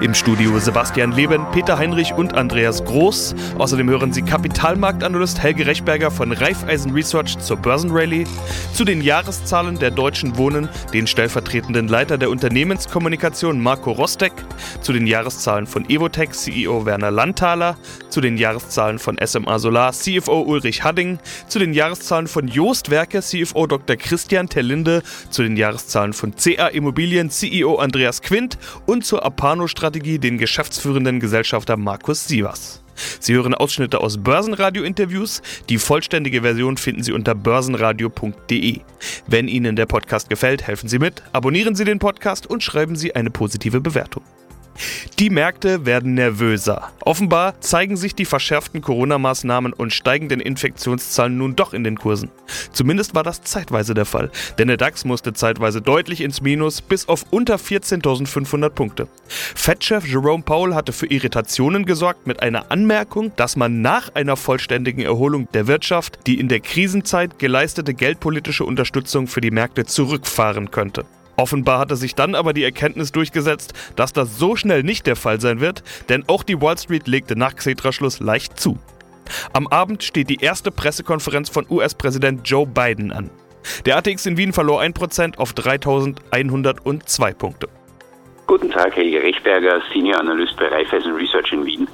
Im Studio Sebastian Leben, Peter Heinrich und Andreas Groß. Außerdem hören Sie Kapitalmarktanalyst Helge Rechberger von Raiffeisen Research zur Börsenrallye, zu den Jahreszahlen der Deutschen Wohnen, den stellvertretenden Leiter der Unternehmenskommunikation Marco Rostek, zu den Jahreszahlen von Evotech CEO Werner Landthaler, zu den Jahreszahlen von SMA Solar CFO Ulrich Hadding, zu den Jahreszahlen von Joost Werke CFO Dr. Christian Terlinde, zu den Jahreszahlen von CA Immobilien CEO Andreas Quint. Und zur Apano-Strategie Strategie den geschäftsführenden Gesellschafter Markus Sievers. Sie hören Ausschnitte aus Börsenradio-Interviews. Die vollständige Version finden Sie unter börsenradio.de. Wenn Ihnen der Podcast gefällt, helfen Sie mit, abonnieren Sie den Podcast und schreiben Sie eine positive Bewertung. Die Märkte werden nervöser. Offenbar zeigen sich die verschärften Corona-Maßnahmen und steigenden Infektionszahlen nun doch in den Kursen. Zumindest war das zeitweise der Fall, denn der DAX musste zeitweise deutlich ins Minus bis auf unter 14.500 Punkte. Fed-Chef Jerome Powell hatte für Irritationen gesorgt mit einer Anmerkung, dass man nach einer vollständigen Erholung der Wirtschaft die in der Krisenzeit geleistete geldpolitische Unterstützung für die Märkte zurückfahren könnte. Offenbar hatte sich dann aber die Erkenntnis durchgesetzt, dass das so schnell nicht der Fall sein wird, denn auch die Wall Street legte nach Xetra-Schluss leicht zu. Am Abend steht die erste Pressekonferenz von US-Präsident Joe Biden an. Der ATX in Wien verlor 1% auf 3102 Punkte. Guten Tag, Helge Rechberger, Senior Analyst bei Raiffeisen Research in Wien.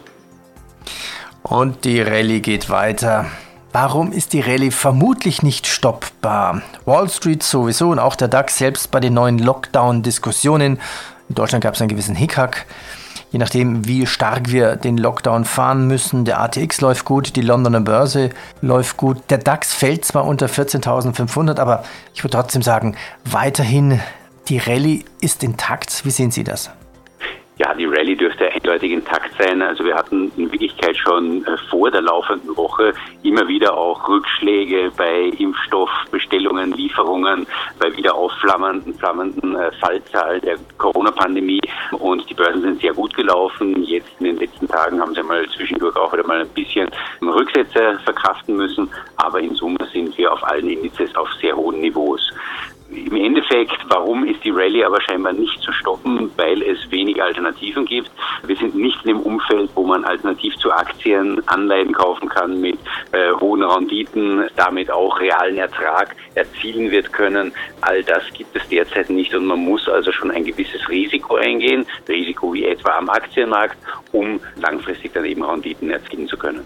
Und die Rallye geht weiter. Warum ist die Rallye vermutlich nicht stoppbar? Wall Street sowieso und auch der DAX selbst bei den neuen Lockdown-Diskussionen. In Deutschland gab es einen gewissen Hickhack. Je nachdem, wie stark wir den Lockdown fahren müssen. Der ATX läuft gut, die Londoner Börse läuft gut. Der DAX fällt zwar unter 14.500, aber ich würde trotzdem sagen, weiterhin die Rallye ist intakt. Wie sehen Sie das? Ja, die Rallye dürfte eindeutig intakt sein. Also wir hatten in Wirklichkeit schon äh, vor der laufenden Woche immer wieder auch Rückschläge bei Impfstoffbestellungen, Lieferungen, bei wieder aufflammenden flammenden äh, Fallzahlen der Corona-Pandemie. Und die Börsen sind sehr gut gelaufen. Jetzt in den letzten Tagen haben sie mal zwischendurch auch wieder mal ein bisschen Rücksätze verkraften müssen. Aber in Summe sind wir auf allen Indizes auf sehr hohen Niveaus. Im Endeffekt, warum ist die Rallye aber scheinbar nicht zu stoppen? Weil es wenig Alternativen gibt. Wir sind nicht in dem Umfeld, wo man alternativ zu Aktien Anleihen kaufen kann mit äh, hohen Renditen, damit auch realen Ertrag erzielen wird können. All das gibt es derzeit nicht und man muss also schon ein gewisses Risiko eingehen, Risiko wie etwa am Aktienmarkt, um langfristig dann eben Renditen erzielen zu können.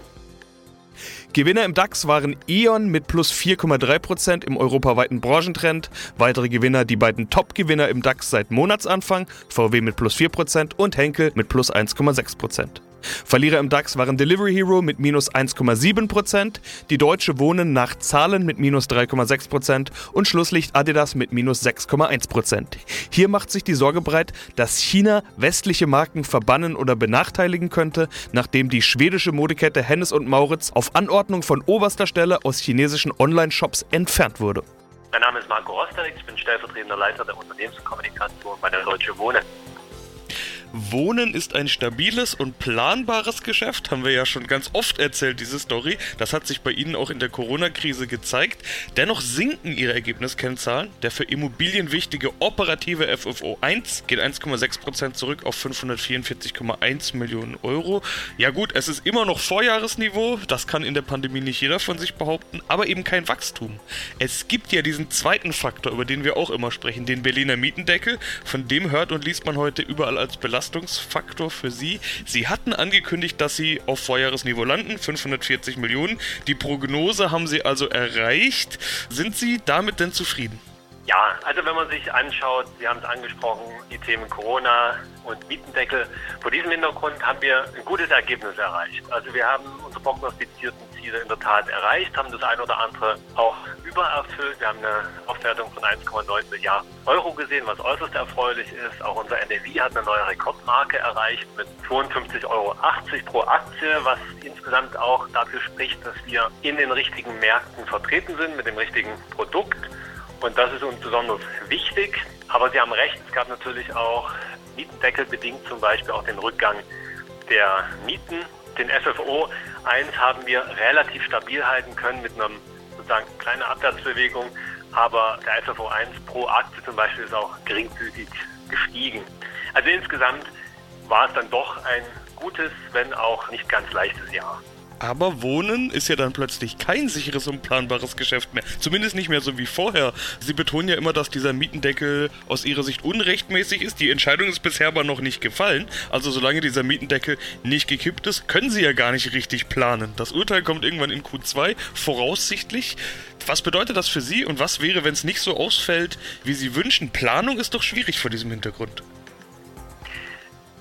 Gewinner im DAX waren E.ON mit plus 4,3% im europaweiten Branchentrend. Weitere Gewinner die beiden Top-Gewinner im DAX seit Monatsanfang, VW mit plus 4% und Henkel mit plus 1,6%. Verlierer im DAX waren Delivery Hero mit minus 1,7%, die Deutsche Wohnen nach Zahlen mit minus 3,6% und Schlusslicht Adidas mit minus 6,1%. Hier macht sich die Sorge breit, dass China westliche Marken verbannen oder benachteiligen könnte, nachdem die schwedische Modekette Hennes und Mauritz auf Anordnung von oberster Stelle aus chinesischen Online-Shops entfernt wurde. Mein Name ist Marco Rosterich, ich bin stellvertretender Leiter der Unternehmenskommunikation bei der Deutsche Wohnen. Wohnen ist ein stabiles und planbares Geschäft, haben wir ja schon ganz oft erzählt, diese Story. Das hat sich bei Ihnen auch in der Corona-Krise gezeigt. Dennoch sinken Ihre Ergebniskennzahlen. Der für Immobilien wichtige operative FFO 1 geht 1,6% zurück auf 544,1 Millionen Euro. Ja gut, es ist immer noch Vorjahresniveau, das kann in der Pandemie nicht jeder von sich behaupten, aber eben kein Wachstum. Es gibt ja diesen zweiten Faktor, über den wir auch immer sprechen, den Berliner Mietendeckel, von dem hört und liest man heute überall als Belastung Belastungsfaktor für Sie. Sie hatten angekündigt, dass Sie auf Vorjahresniveau landen, 540 Millionen. Die Prognose haben Sie also erreicht. Sind Sie damit denn zufrieden? Ja, also wenn man sich anschaut, Sie haben es angesprochen, die Themen Corona und Mietendeckel. Vor diesem Hintergrund haben wir ein gutes Ergebnis erreicht. Also wir haben unsere prognostizierten Ziele in der Tat erreicht, haben das ein oder andere auch übererfüllt. Wir haben eine Aufwertung von 1,9 Milliarden Euro gesehen, was äußerst erfreulich ist. Auch unser NAV hat eine neue Rekordmarke erreicht mit 52,80 Euro pro Aktie, was insgesamt auch dafür spricht, dass wir in den richtigen Märkten vertreten sind mit dem richtigen Produkt Und das ist uns besonders wichtig. Aber Sie haben recht, es gab natürlich auch Mietendeckel bedingt zum Beispiel auch den Rückgang der Mieten. Den FFO 1 haben wir relativ stabil halten können mit einer sozusagen kleinen Abwärtsbewegung. Aber der FFO 1 pro Aktie zum Beispiel ist auch geringfügig gestiegen. Also insgesamt war es dann doch ein gutes, wenn auch nicht ganz leichtes Jahr. Aber Wohnen ist ja dann plötzlich kein sicheres und planbares Geschäft mehr. Zumindest nicht mehr so wie vorher. Sie betonen ja immer, dass dieser Mietendeckel aus Ihrer Sicht unrechtmäßig ist. Die Entscheidung ist bisher aber noch nicht gefallen. Also solange dieser Mietendeckel nicht gekippt ist, können Sie ja gar nicht richtig planen. Das Urteil kommt irgendwann in Q2, voraussichtlich. Was bedeutet das für Sie und was wäre, wenn es nicht so ausfällt, wie Sie wünschen? Planung ist doch schwierig vor diesem Hintergrund.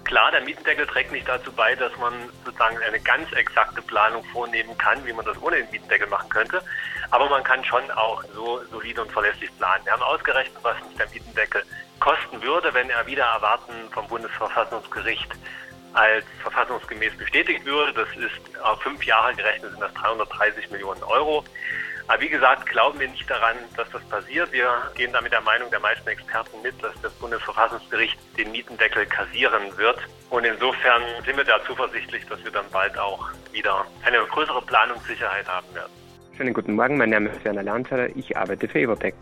Klar, der Mietendeckel trägt nicht dazu bei, dass man sozusagen eine ganz exakte Planung vornehmen kann, wie man das ohne den Mietendeckel machen könnte. Aber man kann schon auch so solide und verlässlich planen. Wir haben ausgerechnet, was uns der Mietendeckel kosten würde, wenn er wieder erwarten vom Bundesverfassungsgericht als verfassungsgemäß bestätigt würde. Das ist auf fünf Jahre gerechnet sind das 330 Millionen Euro. Aber wie gesagt, glauben wir nicht daran, dass das passiert. Wir gehen da mit der Meinung der meisten Experten mit, dass das Bundesverfassungsgericht den Mietendeckel kassieren wird. Und insofern sind wir da zuversichtlich, dass wir dann bald auch wieder eine größere Planungssicherheit haben werden. Schönen guten Morgen, mein Name ist Werner Lanzer, ich arbeite für Evotec.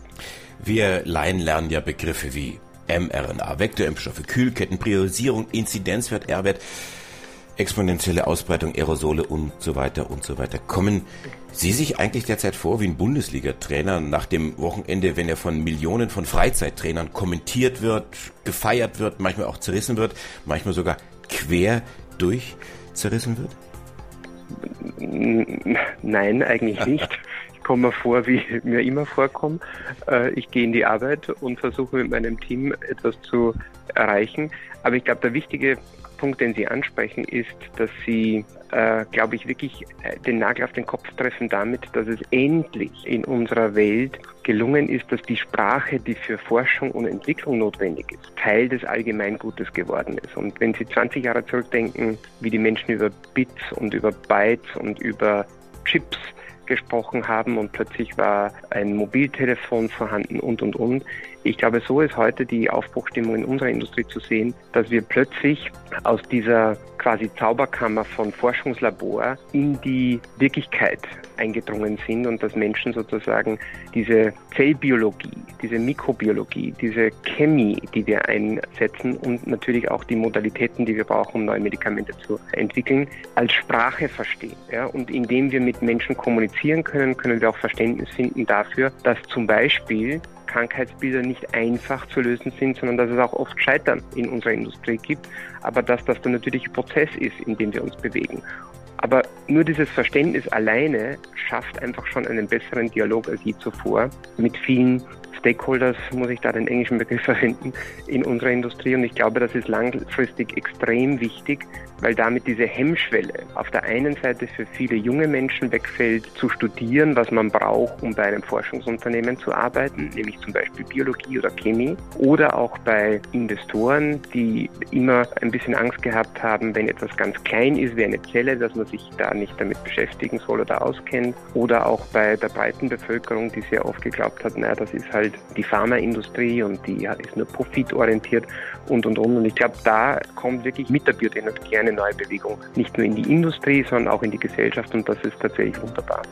Wir Laien lernen ja Begriffe wie mRNA, Vektorimpfstoffe, Kühlketten, Priorisierung, Inzidenzwert, R-Wert exponentielle Ausbreitung, Aerosole und so weiter und so weiter. Kommen Sie sich eigentlich derzeit vor wie ein Bundesliga-Trainer nach dem Wochenende, wenn er von Millionen von Freizeittrainern kommentiert wird, gefeiert wird, manchmal auch zerrissen wird, manchmal sogar quer durch zerrissen wird? Nein, eigentlich nicht. Komme vor, wie mir immer vorkomme. Äh, ich gehe in die Arbeit und versuche mit meinem Team etwas zu erreichen. Aber ich glaube, der wichtige Punkt, den Sie ansprechen, ist, dass Sie, äh, glaube ich, wirklich äh, den Nagel auf den Kopf treffen damit, dass es endlich in unserer Welt gelungen ist, dass die Sprache, die für Forschung und Entwicklung notwendig ist, Teil des Allgemeingutes geworden ist. Und wenn Sie 20 Jahre zurückdenken, wie die Menschen über Bits und über Bytes und über Chips gesprochen haben und plötzlich war ein Mobiltelefon vorhanden und, und, und. Ich glaube, so ist heute die Aufbruchstimmung in unserer Industrie zu sehen, dass wir plötzlich aus dieser quasi Zauberkammer von Forschungslabor in die Wirklichkeit eingedrungen sind und dass Menschen sozusagen diese Zellbiologie, diese Mikrobiologie, diese Chemie, die wir einsetzen und natürlich auch die Modalitäten, die wir brauchen, um neue Medikamente zu entwickeln, als Sprache verstehen. Ja? Und indem wir mit Menschen kommunizieren können, können wir auch Verständnis finden dafür, dass zum Beispiel Krankheitsbilder nicht einfach zu lösen sind, sondern dass es auch oft Scheitern in unserer Industrie gibt, aber dass das der natürliche Prozess ist, in dem wir uns bewegen. Aber nur dieses Verständnis alleine schafft einfach schon einen besseren Dialog als je zuvor mit vielen Stakeholders, muss ich da den englischen Begriff verwenden, in unserer Industrie. Und ich glaube, das ist langfristig extrem wichtig, weil damit diese Hemmschwelle auf der einen Seite für viele junge Menschen wegfällt, zu studieren, was man braucht, um bei einem Forschungsunternehmen zu arbeiten, nämlich zum Beispiel Biologie oder Chemie, oder auch bei Investoren, die immer ein bisschen Angst gehabt haben, wenn etwas ganz klein ist wie eine Zelle, dass man sich da nicht damit beschäftigen soll oder auskennt, oder auch bei der breiten Bevölkerung, die sehr oft geglaubt hat, naja, das ist halt die Pharmaindustrie und die ist nur profitorientiert und und und. Und ich glaube, da kommt wirklich mit der Biotechnologie eine neue Bewegung, nicht nur in die Industrie, sondern auch in die Gesellschaft und das ist tatsächlich wunderbar.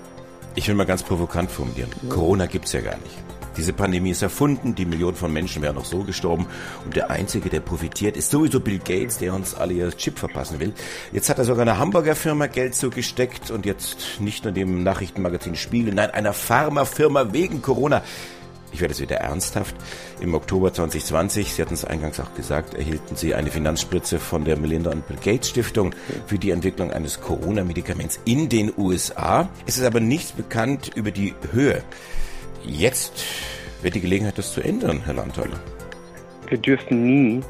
Ich will mal ganz provokant formulieren. Ja. Corona gibt es ja gar nicht. Diese Pandemie ist erfunden, die Millionen von Menschen wären noch so gestorben und der Einzige, der profitiert, ist sowieso Bill Gates, der uns alle ihr Chip verpassen will. Jetzt hat er sogar einer Hamburger Firma Geld zugesteckt und jetzt nicht nur dem Nachrichtenmagazin Spiegel, nein, einer Pharmafirma wegen Corona ich werde es wieder ernsthaft. Im Oktober 2020, Sie hatten es eingangs auch gesagt, erhielten Sie eine Finanzspritze von der Melinda und Bill Gates Stiftung für die Entwicklung eines Corona-Medikaments in den USA. Es ist aber nichts bekannt über die Höhe. Jetzt wird die Gelegenheit, das zu ändern, Herr Landthaler. Wir dürfen nie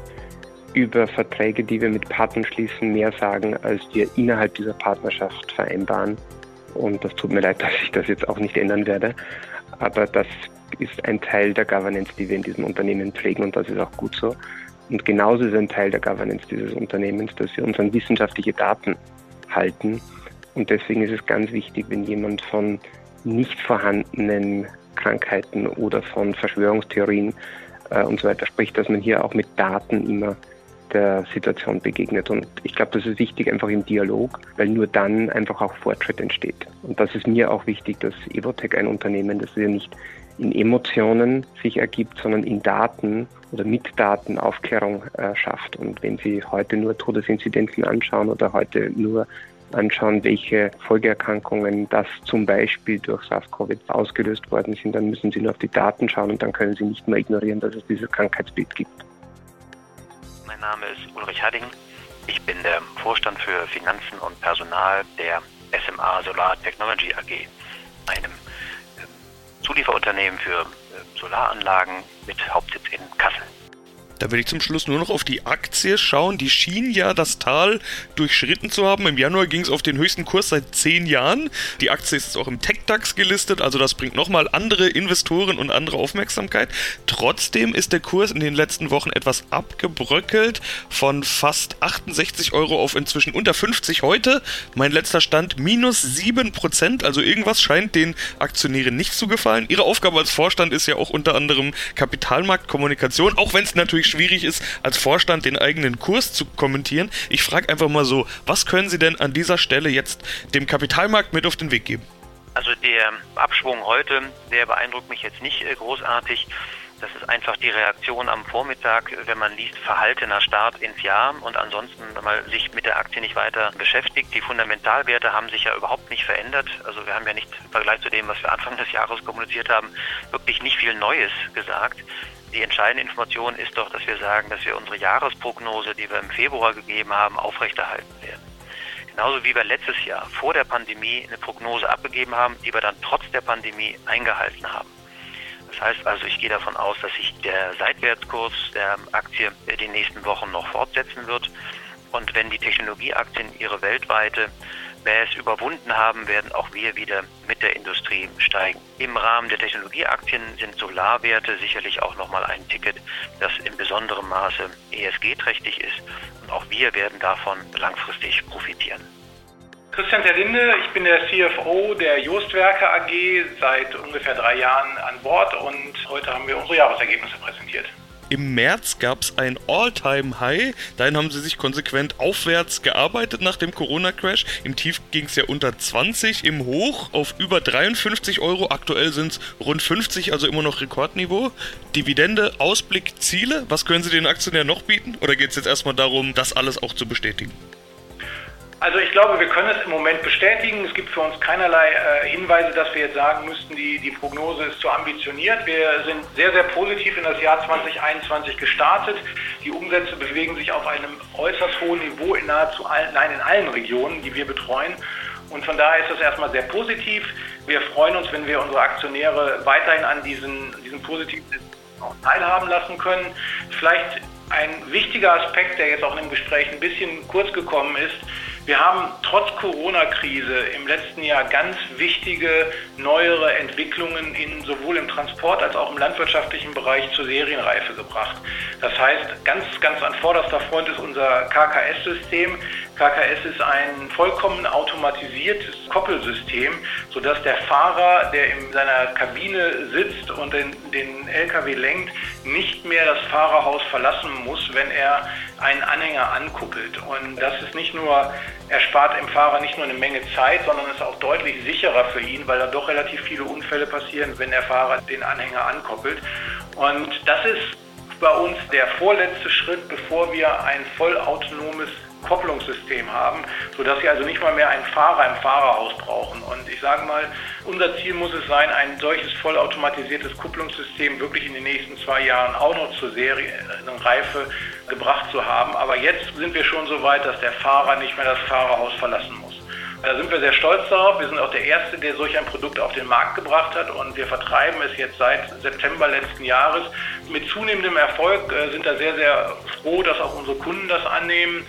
über Verträge, die wir mit Partnern schließen, mehr sagen, als wir innerhalb dieser Partnerschaft vereinbaren. Und das tut mir leid, dass ich das jetzt auch nicht ändern werde. Aber das ist ein Teil der Governance, die wir in diesem Unternehmen pflegen und das ist auch gut so. Und genauso ist ein Teil der Governance dieses Unternehmens, dass wir uns an wissenschaftliche Daten halten. Und deswegen ist es ganz wichtig, wenn jemand von nicht vorhandenen Krankheiten oder von Verschwörungstheorien äh, und so weiter. Sprich, dass man hier auch mit Daten immer der Situation begegnet. Und ich glaube, das ist wichtig einfach im Dialog, weil nur dann einfach auch Fortschritt entsteht. Und das ist mir auch wichtig, dass Evotech ein Unternehmen, das ja nicht in Emotionen sich ergibt, sondern in Daten oder mit Daten Aufklärung äh, schafft. Und wenn Sie heute nur Todesinzidenzen anschauen oder heute nur anschauen, welche Folgeerkrankungen das zum Beispiel durch SARS-CoV ausgelöst worden sind, dann müssen Sie nur auf die Daten schauen und dann können Sie nicht mehr ignorieren, dass es dieses Krankheitsbild gibt. Mein Name ist Ulrich Hadding. Ich bin der Vorstand für Finanzen und Personal der SMA Solar Technology AG, einem Zulieferunternehmen für äh, Solaranlagen mit Hauptsitz. Da will ich zum Schluss nur noch auf die Aktie schauen. Die schien ja das Tal durchschritten zu haben. Im Januar ging es auf den höchsten Kurs seit zehn Jahren. Die Aktie ist auch im TechDAX gelistet, also das bringt nochmal andere Investoren und andere Aufmerksamkeit. Trotzdem ist der Kurs in den letzten Wochen etwas abgebröckelt von fast 68 Euro auf inzwischen unter 50 heute. Mein letzter Stand minus 7%, also irgendwas scheint den Aktionären nicht zu gefallen. Ihre Aufgabe als Vorstand ist ja auch unter anderem Kapitalmarktkommunikation, auch wenn es natürlich natürlich schwierig ist, als Vorstand den eigenen Kurs zu kommentieren. Ich frage einfach mal so, was können Sie denn an dieser Stelle jetzt dem Kapitalmarkt mit auf den Weg geben? Also der Abschwung heute, der beeindruckt mich jetzt nicht äh, großartig. Das ist einfach die Reaktion am Vormittag, wenn man liest, verhaltener Start ins Jahr und ansonsten, man sich mit der Aktie nicht weiter beschäftigt. Die Fundamentalwerte haben sich ja überhaupt nicht verändert. Also wir haben ja nicht im Vergleich zu dem, was wir Anfang des Jahres kommuniziert haben, wirklich nicht viel Neues gesagt. Die entscheidende Information ist doch, dass wir sagen, dass wir unsere Jahresprognose, die wir im Februar gegeben haben, aufrechterhalten werden. Genauso wie wir letztes Jahr vor der Pandemie eine Prognose abgegeben haben, die wir dann trotz der Pandemie eingehalten haben. Das heißt also, ich gehe davon aus, dass sich der Seitwärtskurs der Aktie in den nächsten Wochen noch fortsetzen wird. Und wenn die Technologieaktien ihre weltweite Bass überwunden haben, werden auch wir wieder mit der Industrie steigen. Im Rahmen der Technologieaktien sind Solarwerte sicherlich auch nochmal ein Ticket, das in besonderem Maße ESG-trächtig ist. Und auch wir werden davon langfristig profitieren. Christian Terlinde, ich bin der CFO der Jostwerke AG seit ungefähr drei Jahren an Bord und heute haben wir unsere Jahresergebnisse präsentiert. Im März gab es ein All-Time-High. Dahin haben sie sich konsequent aufwärts gearbeitet nach dem Corona-Crash. Im Tief ging es ja unter 20, im Hoch auf über 53 Euro. Aktuell sind es rund 50, also immer noch Rekordniveau. Dividende, Ausblick, Ziele. Was können Sie den Aktionären noch bieten? Oder geht es jetzt erstmal darum, das alles auch zu bestätigen? Also ich glaube, wir können es im Moment bestätigen. Es gibt für uns keinerlei äh, Hinweise, dass wir jetzt sagen müssten, die, die Prognose ist zu ambitioniert. Wir sind sehr, sehr positiv in das Jahr 2021 gestartet. Die Umsätze bewegen sich auf einem äußerst hohen Niveau in nahezu allen, nein, in allen Regionen, die wir betreuen. Und von daher ist das erstmal sehr positiv. Wir freuen uns, wenn wir unsere Aktionäre weiterhin an diesen, diesen positiven auch teilhaben lassen können. Vielleicht ein wichtiger Aspekt, der jetzt auch in dem Gespräch ein bisschen kurz gekommen ist, wir haben trotz Corona-Krise im letzten Jahr ganz wichtige neuere Entwicklungen in, sowohl im Transport als auch im landwirtschaftlichen Bereich zur Serienreife gebracht. Das heißt, ganz, ganz an vorderster Front ist unser KKS-System. KKS ist ein vollkommen automatisiertes Koppelsystem, sodass der Fahrer, der in seiner Kabine sitzt und den, den LKW lenkt, nicht mehr das Fahrerhaus verlassen muss, wenn er einen Anhänger ankuppelt. Und das ist nicht nur, er spart dem Fahrer nicht nur eine Menge Zeit, sondern ist auch deutlich sicherer für ihn, weil da doch relativ viele Unfälle passieren, wenn der Fahrer den Anhänger ankoppelt. Und das ist bei uns der vorletzte Schritt, bevor wir ein vollautonomes Kopplungssystem haben, sodass Sie also nicht mal mehr einen Fahrer im Fahrerhaus brauchen. Und ich sage mal, unser Ziel muss es sein, ein solches vollautomatisiertes Kupplungssystem wirklich in den nächsten zwei Jahren auch noch zur Serienreife gebracht zu haben. Aber jetzt sind wir schon so weit, dass der Fahrer nicht mehr das Fahrerhaus verlassen muss. Da sind wir sehr stolz darauf. Wir sind auch der Erste, der solch ein Produkt auf den Markt gebracht hat und wir vertreiben es jetzt seit September letzten Jahres. Mit zunehmendem Erfolg äh, sind da sehr, sehr froh, dass auch unsere Kunden das annehmen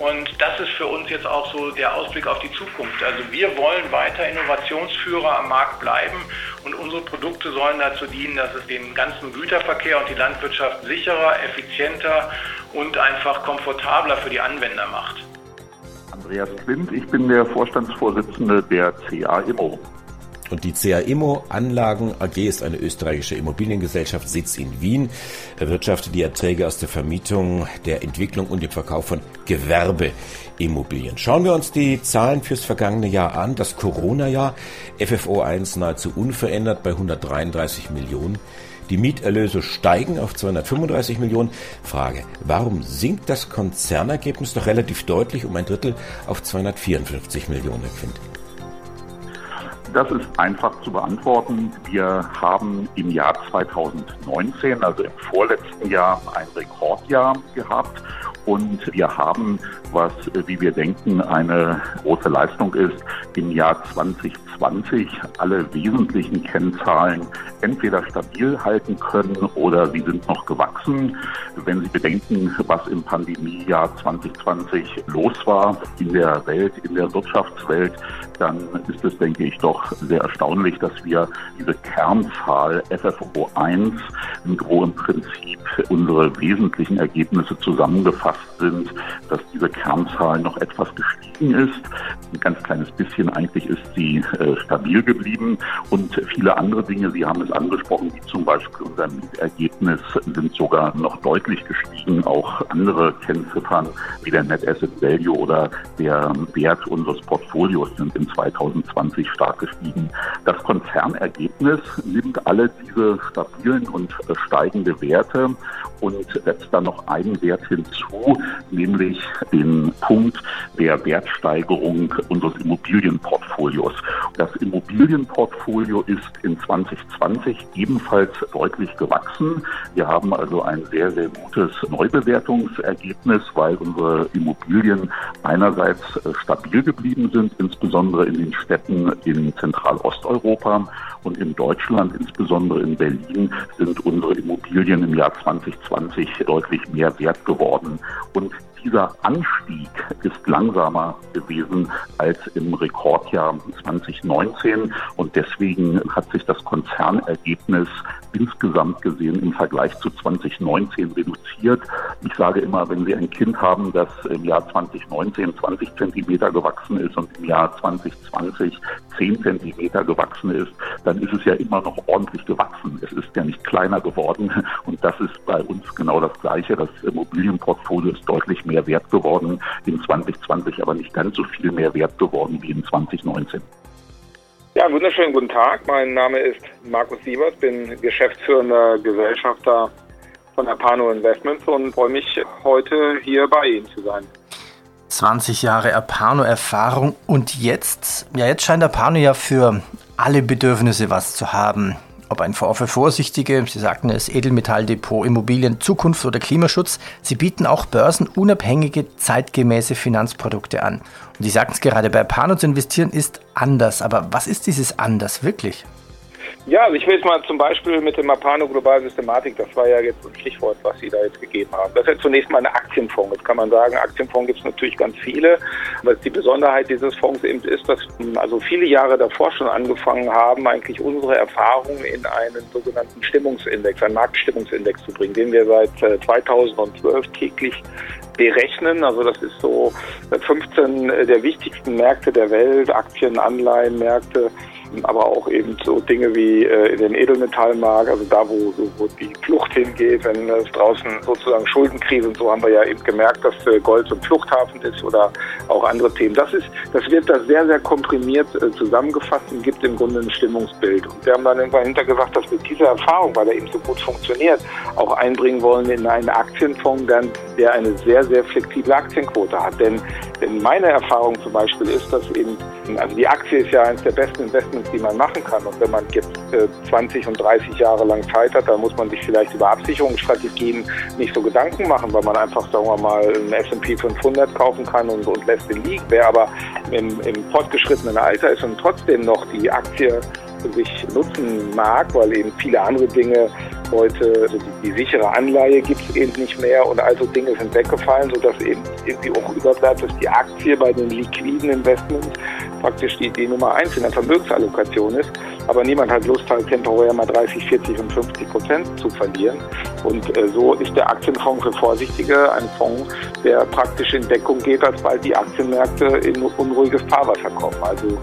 und das ist für uns jetzt auch so der Ausblick auf die Zukunft. Also wir wollen weiter Innovationsführer am Markt bleiben und unsere Produkte sollen dazu dienen, dass es den ganzen Güterverkehr und die Landwirtschaft sicherer, effizienter und einfach komfortabler für die Anwender macht. Andreas Quint, ich bin der Vorstandsvorsitzende der CA Immo. Und die CA Immo Anlagen AG ist eine österreichische Immobiliengesellschaft, Sitz in Wien, erwirtschaftet die Erträge aus der Vermietung, der Entwicklung und dem Verkauf von Gewerbeimmobilien. Schauen wir uns die Zahlen fürs vergangene Jahr an. Das Corona-Jahr, FFO 1 nahezu unverändert bei 133 Millionen. Die Mieterlöse steigen auf 235 Millionen. Frage, warum sinkt das Konzernergebnis doch relativ deutlich um ein Drittel auf 254 Millionen, Quint? Das ist einfach zu beantworten. Wir haben im Jahr 2019, also im vorletzten Jahr, ein Rekordjahr gehabt. Und wir haben, was, wie wir denken, eine große Leistung ist, im Jahr 2020 alle wesentlichen Kennzahlen entweder stabil halten können oder sie sind noch gewachsen. Wenn Sie bedenken, was im Pandemiejahr 2020 los war in der Welt, in der Wirtschaftswelt, dann ist es, denke ich, doch sehr erstaunlich, dass wir diese Kernzahl FFO 1, wo im Prinzip unsere wesentlichen Ergebnisse zusammengefasst sind, dass diese Kernzahl noch etwas gestiegen ist. Ein ganz kleines bisschen eigentlich ist sie äh, stabil geblieben und viele andere Dinge, Sie haben es angesprochen, wie zum Beispiel unser Mietergebnis sind sogar noch deutlich gestiegen. Auch andere Kennziffern wie der Net Asset Value oder der Wert unseres Portfolios sind in 2020 stark gestiegen. Das Konzernergebnis nimmt alle diese stabilen und steigende Werte und setzt dann noch einen Wert hinzu, nämlich den Punkt der Wertsteigerung unseres Immobilienportfolios. Das Immobilienportfolio ist in 2020 ebenfalls deutlich gewachsen. Wir haben also ein sehr, sehr gutes Neubewertungsergebnis, weil unsere Immobilien einerseits äh, stabil geblieben sind, insbesondere in den Städten in Zentralosteuropa und in Deutschland, insbesondere in Berlin, sind unsere Immobilien im Jahr 2020 deutlich mehr wert geworden. Und dieser Anstieg ist langsamer gewesen als im Rekordjahr 2019 und deswegen hat sich das Konzernergebnis insgesamt gesehen im Vergleich zu 2019 reduziert. Ich sage immer, wenn Sie ein Kind haben, das im Jahr 2019 20 Zentimeter gewachsen ist und im Jahr 2020 10 Zentimeter gewachsen ist, dann ist es ja immer noch ordentlich gewachsen. Es ist ja nicht kleiner geworden und das ist bei uns genau das Gleiche. Das Immobilienportfolio ist deutlich mehr wert geworden in 2020, aber nicht ganz so viel mehr wert geworden wie in 2019. Ja, wunderschönen guten Tag. Mein Name ist Markus Siebert, bin geschäftsführender Gesellschafter von Apano Investments und freue mich heute hier bei Ihnen zu sein. 20 Jahre Apano-Erfahrung und jetzt, ja, jetzt scheint Apano ja für alle Bedürfnisse was zu haben ob ein Fonds für Vorsichtige, Sie sagten es, Edelmetalldepot, Immobilien, Zukunft oder Klimaschutz. Sie bieten auch börsenunabhängige, zeitgemäße Finanzprodukte an. Und Sie sagten es gerade, bei Pano zu investieren ist anders. Aber was ist dieses anders wirklich? Ja, also ich will jetzt mal zum Beispiel mit dem Mapano Global Systematik, das war ja jetzt ein Stichwort, was Sie da jetzt gegeben haben. Das ist ja zunächst mal ein Aktienfonds. Jetzt kann man sagen, Aktienfonds gibt es natürlich ganz viele. Was die Besonderheit dieses Fonds eben ist, dass also viele Jahre davor schon angefangen haben, eigentlich unsere Erfahrungen in einen sogenannten Stimmungsindex, einen Marktstimmungsindex zu bringen, den wir seit 2012 äh, täglich berechnen. Also das ist so 15 der wichtigsten Märkte der Welt, Aktien, Anleihen, Märkte, aber auch eben so Dinge wie äh, in den Edelmetallmarkt, also da, wo, wo die Flucht hingeht, wenn es draußen sozusagen Schuldenkrise und so haben wir ja eben gemerkt, dass äh, Gold so ein Fluchthafen ist oder auch andere Themen. Das ist, das wird da sehr, sehr komprimiert äh, zusammengefasst und gibt im Grunde ein Stimmungsbild. Und wir haben dann irgendwann hinter gesagt, dass wir diese Erfahrung, weil er eben so gut funktioniert, auch einbringen wollen in einen Aktienfonds, der eine sehr, sehr flexible Aktienquote hat. Denn, denn meine Erfahrung zum Beispiel ist, dass eben, also die Aktie ist ja eines der besten Investments Investments, die man machen kann. Und wenn man jetzt äh, 20 und 30 Jahre lang Zeit hat, dann muss man sich vielleicht über Absicherungsstrategien nicht so Gedanken machen, weil man einfach, sagen wir mal, einen S&P 500 kaufen kann und, und lässt den liegen. Wer aber im, im fortgeschrittenen Alter ist und trotzdem noch die Aktie sich nutzen mag, weil eben viele andere Dinge heute, also die, die sichere Anleihe gibt es eben nicht mehr und also Dinge sind weggefallen, sodass eben irgendwie auch überbleibt, dass die Aktie bei den liquiden Investments praktisch die, die Nummer eins in der Vermögensallokation ist. Aber niemand hat Lust, halt temporär mal 30, 40 und 50 Prozent zu verlieren. Und äh, so ist der Aktienfonds für Vorsichtige ein Fonds, der praktisch in Deckung geht, als bald die Aktienmärkte in unruhiges Fahrwasser kommen. Also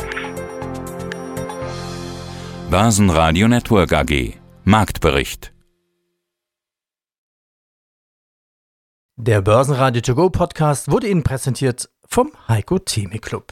Börsenradio Network AG. Marktbericht. Der Börsenradio To Go Podcast wurde Ihnen präsentiert vom Heiko Theme Club.